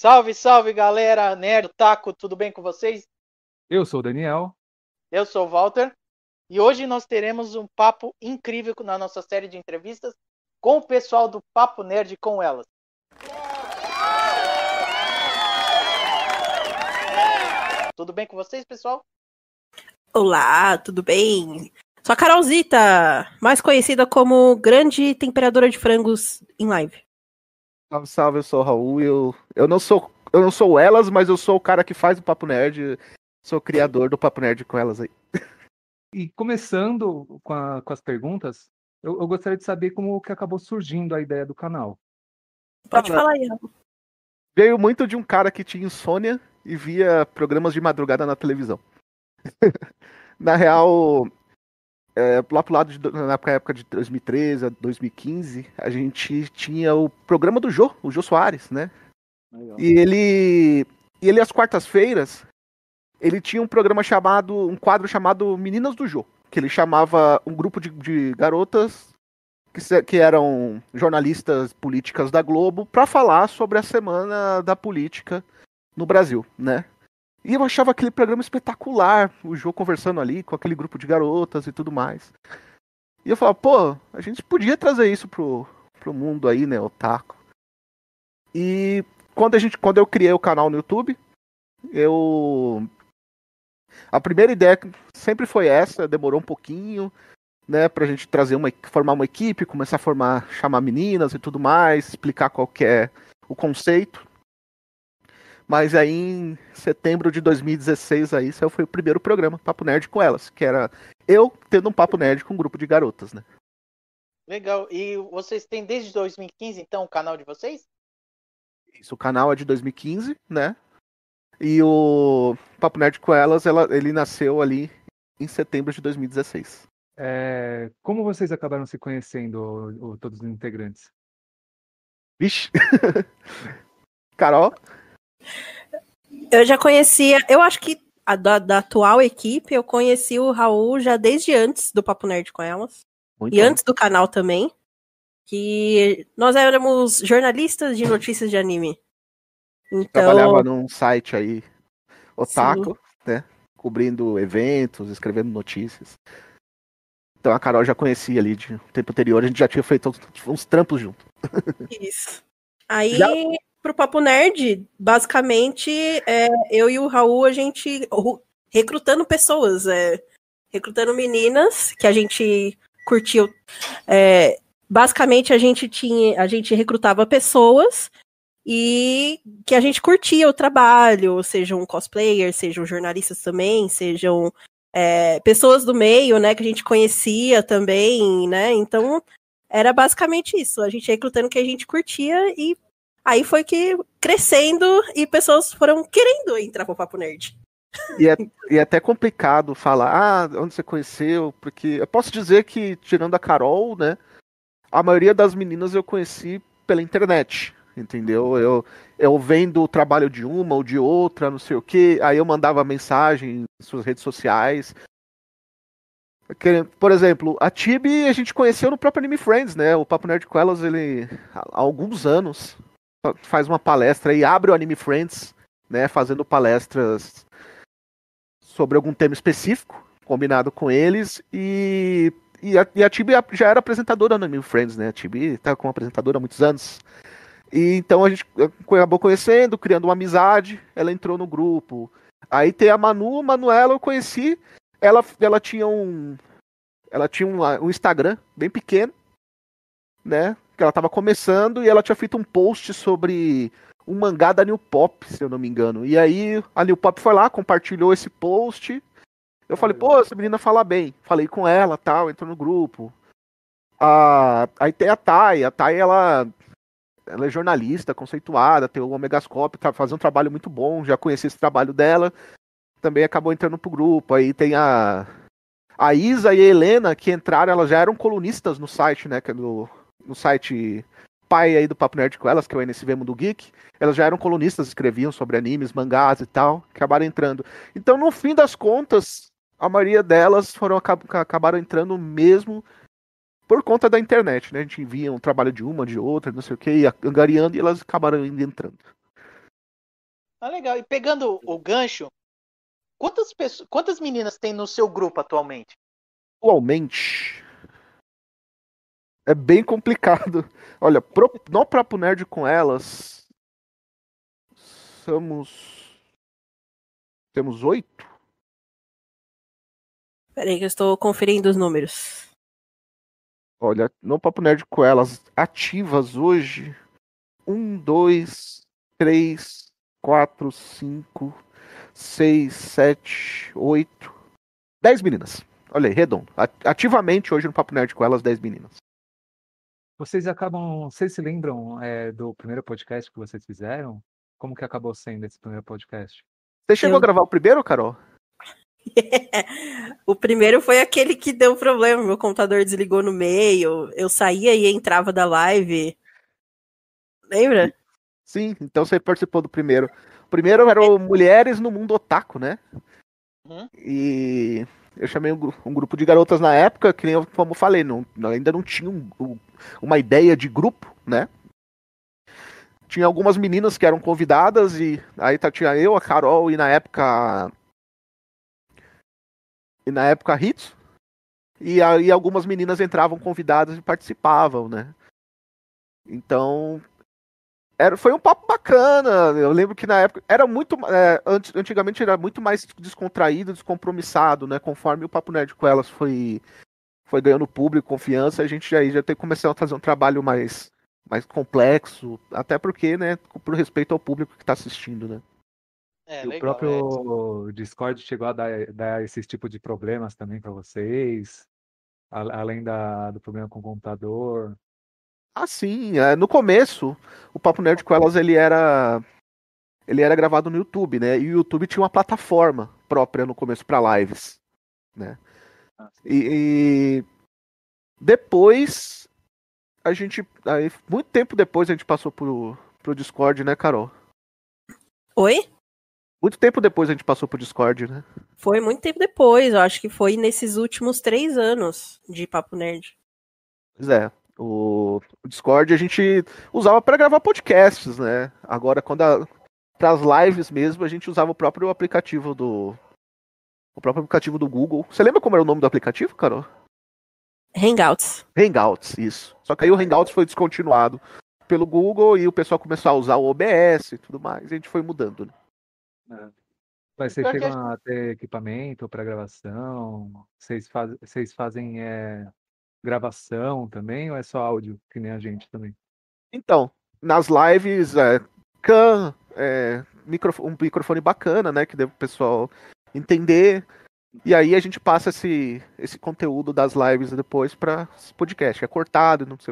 Salve, salve galera, Nerd, Taco, tudo bem com vocês? Eu sou o Daniel. Eu sou o Walter. E hoje nós teremos um papo incrível na nossa série de entrevistas com o pessoal do Papo Nerd com elas. Tudo bem com vocês, pessoal? Olá, tudo bem? Sou a Carolzita, mais conhecida como Grande Temperadora de Frangos em Live. Salve, salve, eu sou o Raul. Eu, eu não sou eu não sou elas, mas eu sou o cara que faz o Papo Nerd. Sou criador do Papo Nerd com elas aí. E começando com, a, com as perguntas, eu, eu, gostaria de saber como que acabou surgindo a ideia do canal. Pode falar aí. Veio muito de um cara que tinha insônia e via programas de madrugada na televisão. na real, é, lá pro lado de, na época de 2013 a 2015, a gente tinha o programa do Jô, o Jô Soares, né? Legal. E ele. E ele, às quartas-feiras, ele tinha um programa chamado. um quadro chamado Meninas do Jô. Que ele chamava um grupo de, de garotas que, que eram jornalistas políticas da Globo para falar sobre a semana da política no Brasil, né? E eu achava aquele programa espetacular, o jogo conversando ali com aquele grupo de garotas e tudo mais. E eu falava, pô, a gente podia trazer isso pro, pro mundo aí, né, otaku. E quando, a gente, quando eu criei o canal no YouTube, eu. A primeira ideia sempre foi essa, demorou um pouquinho, né, pra gente trazer uma, formar uma equipe, começar a formar, chamar meninas e tudo mais, explicar qual é o conceito. Mas aí em setembro de 2016 aí saiu foi o primeiro programa, Papo Nerd com elas, que era eu tendo um papo nerd com um grupo de garotas, né? Legal. E vocês têm desde 2015 então o canal de vocês? Isso, o canal é de 2015, né? E o Papo Nerd com elas, ela, ele nasceu ali em setembro de 2016. É, como vocês acabaram se conhecendo, o, o, todos os integrantes? Vixe! Carol? Eu já conhecia, eu acho que a da, da, atual equipe, eu conheci o Raul já desde antes do Papo Nerd com elas. Muito e bom. antes do canal também. Que nós éramos jornalistas de notícias de anime. Então... Trabalhava num site aí, Otaku, Sim. né? Cobrindo eventos, escrevendo notícias. Então a Carol já conhecia ali de um tempo anterior, a gente já tinha feito uns, trampos junto. Isso. Aí já pro Papo Nerd, basicamente, é, eu e o Raul, a gente recrutando pessoas, é, recrutando meninas que a gente curtiu. É, basicamente, a gente tinha, a gente recrutava pessoas e que a gente curtia o trabalho, sejam cosplayers, sejam jornalistas também, sejam é, pessoas do meio, né, que a gente conhecia também, né? Então era basicamente isso, a gente recrutando o que a gente curtia e Aí foi que crescendo e pessoas foram querendo entrar pro Papo Nerd. E é, e é até complicado falar, ah, onde você conheceu, porque eu posso dizer que, tirando a Carol, né, a maioria das meninas eu conheci pela internet, entendeu? Eu, eu vendo o trabalho de uma ou de outra, não sei o que, aí eu mandava mensagem em suas redes sociais. Por exemplo, a Tibi a gente conheceu no próprio Anime Friends, né? O Papo Nerd com elas, ele há alguns anos faz uma palestra e abre o Anime Friends, né, fazendo palestras sobre algum tema específico, combinado com eles, e, e, a, e a Tibi já era apresentadora no Anime Friends, né, a Tibi está como apresentadora há muitos anos, e então a gente acabou conhecendo, criando uma amizade, ela entrou no grupo, aí tem a Manu, Manuela eu conheci, ela, ela tinha um ela tinha um, um Instagram bem pequeno, né, que ela tava começando e ela tinha feito um post sobre um mangá da New Pop, se eu não me engano. E aí a New Pop foi lá, compartilhou esse post. Eu falei, pô, essa menina fala bem. Falei com ela, tal, entrou no grupo. Ah, aí tem a Thay, a Thay ela, ela é jornalista, conceituada, tem o Omegascope, tá fazendo um trabalho muito bom, já conheci esse trabalho dela. Também acabou entrando pro grupo. Aí tem a a Isa e a Helena que entraram, elas já eram colunistas no site, né, que é do no site pai aí do Papo Nerd com elas, que é o NSV Mundo Geek, elas já eram colunistas, escreviam sobre animes, mangás e tal, acabaram entrando. Então, no fim das contas, a maioria delas foram acabaram entrando mesmo por conta da internet, né? A gente envia um trabalho de uma, de outra, não sei o que, angariando, e elas acabaram entrando. Ah, legal. E pegando o gancho, quantas pessoas, quantas meninas tem no seu grupo atualmente? Atualmente. É bem complicado. Olha, pro, no Papo Nerd com elas. Somos. Temos oito? Peraí que eu estou conferindo os números. Olha, no Papo Nerd com elas, ativas hoje. Um, dois, três, quatro, cinco, seis, sete, oito. Dez meninas. Olha aí, redondo. Ativamente hoje no Papo Nerd com elas, dez meninas. Vocês acabam. Vocês se lembram é, do primeiro podcast que vocês fizeram? Como que acabou sendo esse primeiro podcast? Você chegou Eu... a gravar o primeiro, Carol? o primeiro foi aquele que deu problema. Meu computador desligou no meio. Eu saía e entrava da live. Lembra? Sim, então você participou do primeiro. O primeiro era o Mulheres no Mundo Otaku, né? Uhum. E eu chamei um, um, grupo de garotas na época, que nem como eu falei, não, ainda não tinha um, um, uma ideia de grupo, né? Tinha algumas meninas que eram convidadas, e aí tá, tinha eu, a Carol, e na época. E na época a Ritsu. E aí algumas meninas entravam convidadas e participavam, né? Então, era, foi um papo bacana. Eu lembro que na época era muito. É, antigamente era muito mais descontraído, descompromissado, né? Conforme o Papo Nerd com elas foi, foi ganhando público, confiança, a gente já, já tem começado a fazer um trabalho mais, mais complexo, até porque, né, por respeito ao público que está assistindo, né? É, legal, o próprio é. Discord chegou a dar, dar esses tipos de problemas também para vocês, além da, do problema com o computador. Ah, sim. É, no começo, o Papo Nerd com elas ele era ele era gravado no YouTube, né? E o YouTube tinha uma plataforma própria no começo para lives, né? E, e, depois a gente aí muito tempo depois a gente passou pro, pro Discord, né, Carol? Oi? Muito tempo depois a gente passou pro Discord, né? Foi muito tempo depois, eu acho que foi nesses últimos três anos de Papo Nerd. Pois é. O, o Discord a gente usava para gravar podcasts, né? Agora, quando para as lives mesmo, a gente usava o próprio aplicativo do o próprio aplicativo do Google. Você lembra como era o nome do aplicativo, Carol? Hangouts. Hangouts, isso. Só que aí o Hangouts foi descontinuado pelo Google e o pessoal começou a usar o OBS e tudo mais. E a gente foi mudando, né? É. Mas vocês chegam a ter equipamento para gravação? Vocês, faz, vocês fazem é, gravação também ou é só áudio, que nem a gente também? Então, nas lives, é, can, é, microfone, um microfone bacana, né? Que o pessoal entender. E aí a gente passa esse, esse conteúdo das lives depois para podcast. É cortado, não sei